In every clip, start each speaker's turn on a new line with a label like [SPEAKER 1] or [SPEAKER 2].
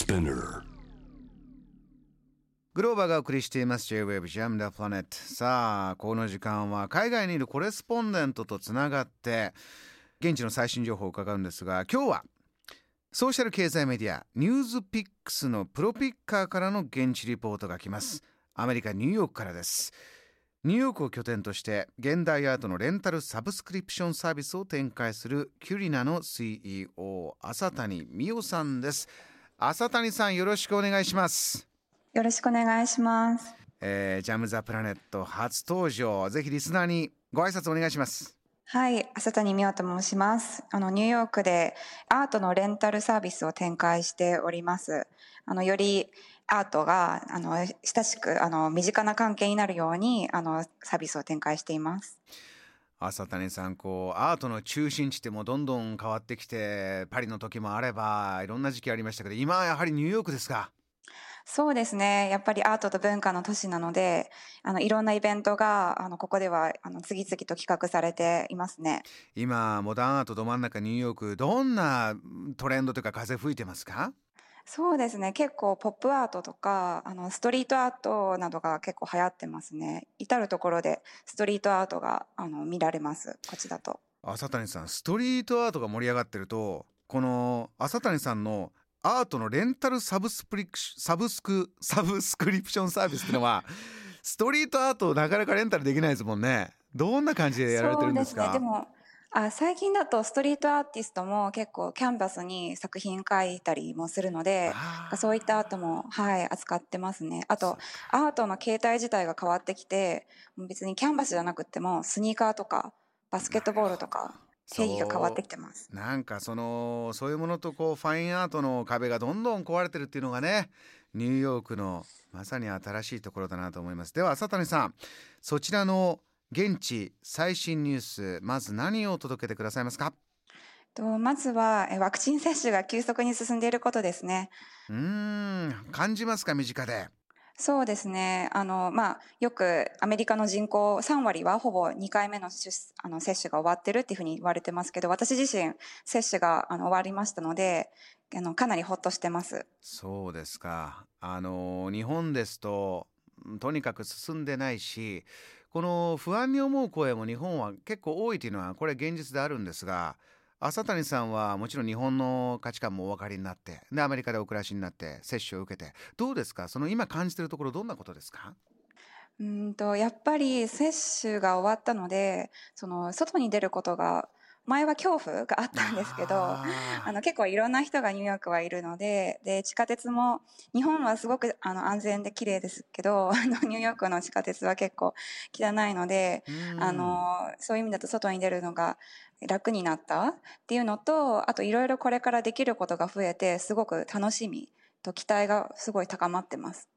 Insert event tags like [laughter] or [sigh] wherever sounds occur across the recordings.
[SPEAKER 1] SPINEAR.
[SPEAKER 2] グローバーがお送りしています。J-Wave Jam the Planet さあこの時間は海外にいるコレスポンデントとつながって現地の最新情報を伺うんですが今日はソーシャル経済メディア NewsPicks のプロピッカーからの現地リポートが来ます。アメリカニューヨークからです。ニューヨークを拠点として現代アートのレンタルサブスクリプションサービスを展開する Curina の CEO 朝谷実生さんです。朝谷さんよろしくお願いします
[SPEAKER 3] よろしくお願いします。
[SPEAKER 2] えージャム・ザ・プラネット初登場ぜひリスナーにご挨拶お願いします
[SPEAKER 3] はい、朝谷美代と申します。あのニューヨークでアートのレンタルサービスを展開しております。あのよりアートがあの親しくあの身近な関係になるようにあのサービスを展開しています。
[SPEAKER 2] 朝谷さんこうアートの中心地ってもうどんどん変わってきてパリの時もあればいろんな時期ありましたけど今はやはりニューヨークですか？
[SPEAKER 3] そうですね。やっぱりアートと文化の都市なので、あのいろんなイベントがあのここではあの次々と企画されていますね。
[SPEAKER 2] 今モダンアートど真ん中ニューヨークどんなトレンドというか風吹いてますか？
[SPEAKER 3] そうですね。結構ポップアートとかあのストリートアートなどが結構流行ってますね。至る所でストリートアートがあの見られます。こっちだと。
[SPEAKER 2] 朝谷さんストリートアートが盛り上がってるとこの朝谷さんのアートのレンタルサブスプリクシサブスク [laughs] サブスクリプションサービスっていうのはストリートアートをなかなかレンタルできないですもんね。どんな感じでやられてるんですか？
[SPEAKER 3] そうですね。でもあ最近だとストリートアーティストも結構キャンバスに作品描いたりもするのでそういったアートも、はい、扱ってますね。あとアートの形態自体が変わってきて別にキャンバスじゃなくってもスニーカーとかバスケットボールとか定義が変わってきてます。
[SPEAKER 2] なんかそのそういうものとこうファインアートの壁がどんどん壊れてるっていうのがねニューヨークのまさに新しいところだなと思います。では朝谷さんそちらの現地最新ニュースまず何を届けてくださいますか？
[SPEAKER 3] とまずはえワクチン接種が急速に進んでいることですね。
[SPEAKER 2] うーん感じますか身近で？
[SPEAKER 3] そうですね。あの、まあ、よくアメリカの人口3割はほぼ2回目の接あの接種が終わってるっていうふうに言われてますけど、私自身接種があの終わりましたので、あの、かなりほっとしてます。
[SPEAKER 2] そうですかあの日本ですととにかく進んでないしこの不安に思う声も日本は結構多いというのはこれ現実であるんですが浅谷さんはもちろん日本の価値観もお分かりになってでアメリカでお暮らしになって接種を受けてどうですか？その今感じているところどんなことですか？
[SPEAKER 3] うんと、やっぱり接種が終わったので、その、外に出ることが、前は恐怖があったんですけど、
[SPEAKER 2] あ
[SPEAKER 3] の結構いろんな人がニューヨークはいるので、で、地下鉄も、日本はすごくあの安全で綺麗ですけど、[laughs] あのニューヨークの地下鉄は結構汚いので、
[SPEAKER 2] うん
[SPEAKER 3] あの、そういう意味だと外に出るのが楽になったっていうのと、あといろいろこれからできることが増えて、すごく楽しみと期待がすごい高まってます。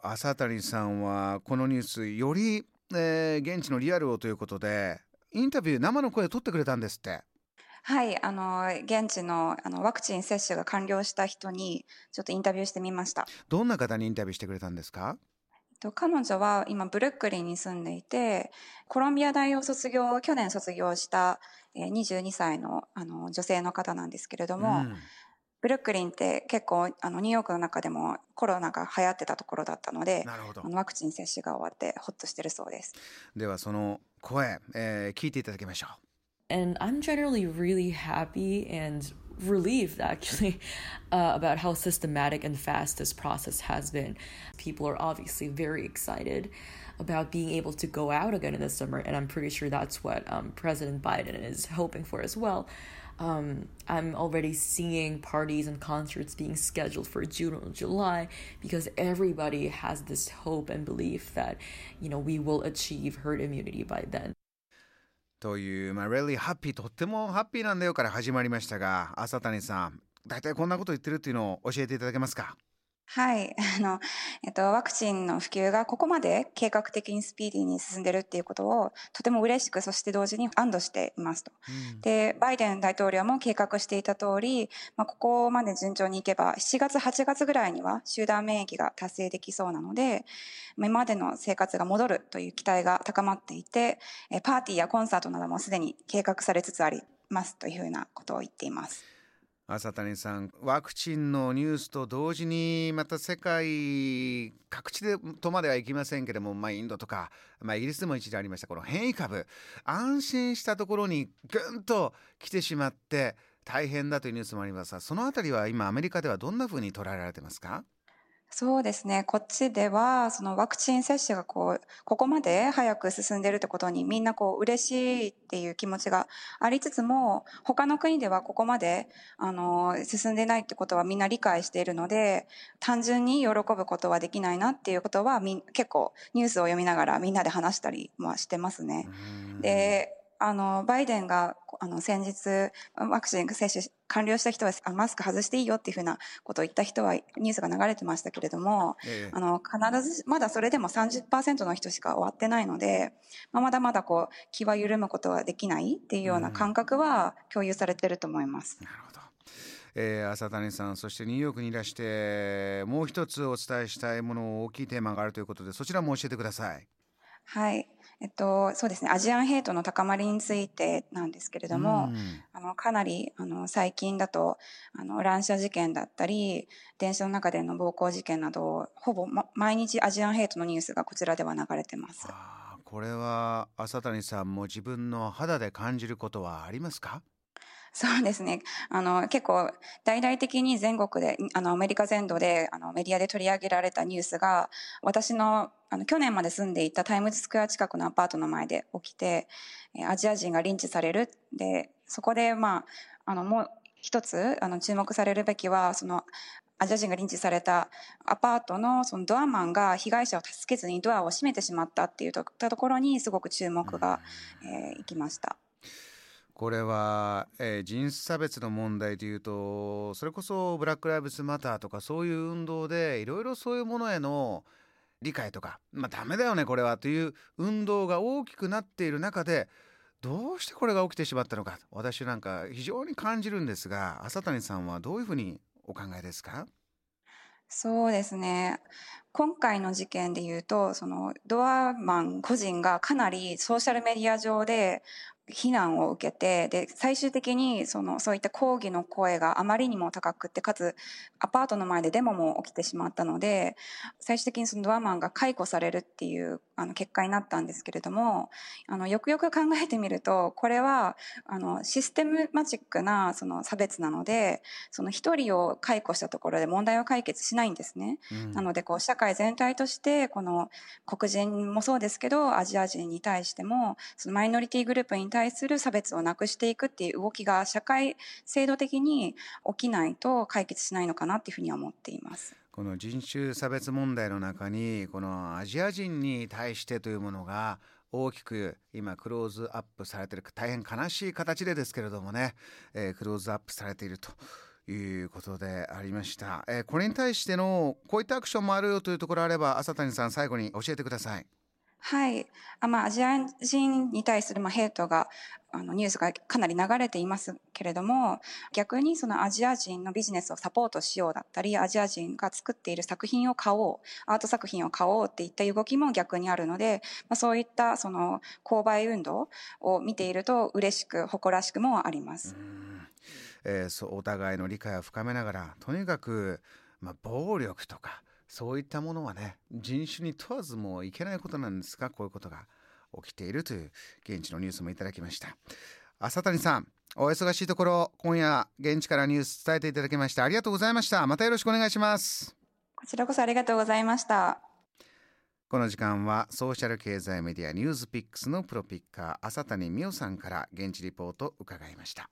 [SPEAKER 2] 朝谷さんはこのニュースより、えー現地のリアルをということでインタビュー生の声を取ってくれたんですって
[SPEAKER 3] はい、あの、現地のあのワクチン接種が完了した人にちょっとインタビューしてみました。
[SPEAKER 2] どんな方にインタビューしてくれたんですか？
[SPEAKER 3] と彼女は今ブルックリンに住んでいてコロンビア大を卒業去年卒業したえー22歳のあの女性の方なんですけれども、
[SPEAKER 2] うん
[SPEAKER 3] ブルックリンって結構あのニューヨークの中でもコロナが流行ってたところだったので
[SPEAKER 2] なるほど
[SPEAKER 3] あのワクチン接種が終わってホッとしてるそうです。
[SPEAKER 2] ではその声、えー聞いていただきましょう
[SPEAKER 4] And I'm generally really happy and relieved actually [laughs] uh, about how systematic and fast this process has been. People are obviously very excited about being able to go out again in the summer, and I'm pretty sure that's what um, President Biden is hoping for as well. Um, I'm already seeing parties and concerts being scheduled for June or July because everybody has this hope and belief that, you know, we will achieve herd immunity by then.
[SPEAKER 2] という、まあ、really happy とってもハッピーなんだよから始まりましたが朝谷さん大体こんなこと言ってるっていうのを教えていただけますか
[SPEAKER 3] はい。[laughs] あの、えっと、ワクチンの普及がここまで計画的にスピーディーに進んでるっていうことを、とても嬉しく、そして同時に安堵していますと。で、バイデン大統領も計画していた通り、まあ、ここまで順調にいけば、7月、8月ぐらいには集団免疫が達成できそうなので、まあ今までの生活が戻るという期待が高まっていて、えパーティーやコンサートなどもすでに計画されつつありますというふうなことを言っています。
[SPEAKER 2] 朝谷さんワクチンのニュースと同時にまた世界各地でとまではいきませんけれども、まあ、インドとか、まあ、イギリスでも一時ありましたこの変異株。安心したところにぐんと来てしまって大変だというニュースもありますがその辺りは今アメリカではどんなふうに捉えられてますか？
[SPEAKER 3] そうですね。こっちでは、そのワクチン接種がこう、ここまで早く進んでるってことにみんなこう嬉しいっていう気持ちがありつつも、他の国ではここまで、あの、進んでないってことはみんな理解しているので、単純に喜ぶことはできないなっていうことはみ結構ニュースを読みながらみんなで話したりはしてますね。で、あの、バイデンが、あの、先日、ワクチン接種完了した人は、マスク外していいよっていうふうなことを言った人は、ニュースが流れてましたけれども、ええ、あの、必ず、まだそれでも30%の人しか終わってないので、まあ、まだまだこう、気は緩むことはできないっていうような感覚は共有されてると思います。
[SPEAKER 2] うん、なるほど。えー、朝谷さんそしてニューヨークにいらしてもう一つお伝えしたいもの大きいテーマがあるということでそちらも教えてください。
[SPEAKER 3] はいえっと、そうですね、アジアンヘイトの高まりについてなんですけれども、あの、かなり、あの、最近だと、あの、乱射事件だったり、電車の中での暴行事件など、ほぼ、ま、毎日アジアンヘイトのニュースがこちらでは流れてます。
[SPEAKER 2] これは、朝谷さんも自分の肌で感じることはありますか？[laughs]
[SPEAKER 3] そうですね。あの、結構、大々的に全国で、あの、アメリカ全土で、あの、メディアで取り上げられたニュースが、私の、あの、去年まで住んでいたタイムズスクエア近くのアパートの前で起きて、アジア人がリンチされる。で、そこで、まあ、あの、もう一つ、あの、注目されるべきは、その、アジア人がリンチされたアパートのそのドアマンが被害者を助けずにドアを閉めてしまったっていうところにすごく注目が、えー、いきました。
[SPEAKER 2] これは、えー、人種差別の問題というとそれこそブラック・ライブズ・マターとかそういう運動でいろいろそういうものへの理解とかまあダメだよねこれはという運動が大きくなっている中でどうしてこれが起きてしまったのか私なんか非常に感じるんですが朝谷さんはどういうふうにお考えですか？
[SPEAKER 3] そうですね。今回の事件で言うと、そのドアマン個人がかなりソーシャルメディア上で非難を受けて、で、最終的にその、そういった抗議の声があまりにも高くて、かつ、アパートの前でデモも起きてしまったので、最終的にそのドアマンが解雇されるっていう、あの、結果になったんですけれども、あの、よくよく考えてみると、これは、あの、システムマチックな、その差別なので、その一人を解雇したところで問題を解決しないんですね。うん、なので、こう、社会全体として、この、黒人もそうですけど、アジア人に対しても、そのマイノリティグループに対対する差別をなくしていくっていう動きが社会制度的に起きないと解決しないのかなっていうふうには思っています。
[SPEAKER 2] この人種差別問題の中にこのアジア人に対してというものが大きく今クローズアップされている大変悲しい形でですけれどもね、えー、クローズアップされているということでありました、えー、これに対してのこういったアクションもあるよというところあれば朝谷さん最後に教えてください。
[SPEAKER 3] はい。あまあ、アジア人に対する、まあ、ヘイトが、あの、ニュースがかなり流れていますけれども、逆にそのアジア人のビジネスをサポートしようだったり、アジア人が作っている作品を買おう、アート作品を買おうっていった動きも逆にあるので、まあ、そういったその購買運動を見ていると嬉しく、誇らしくもあります。
[SPEAKER 2] えー、そうお互いの理解を深めながら、とにかく、まあ、暴力とか、そういったものはね人種に問わずもいけないことなんですがこういうことが起きているという現地のニュースもいただきました。朝谷さんお忙しいところ今夜現地からニュース伝えていただきましてありがとうございました。またよろしくお願いします。
[SPEAKER 3] こちらこそありがとうございました。
[SPEAKER 2] この時間はソーシャル経済メディアニュースピックスのプロピッカー朝谷美代さんから現地リポートを伺いました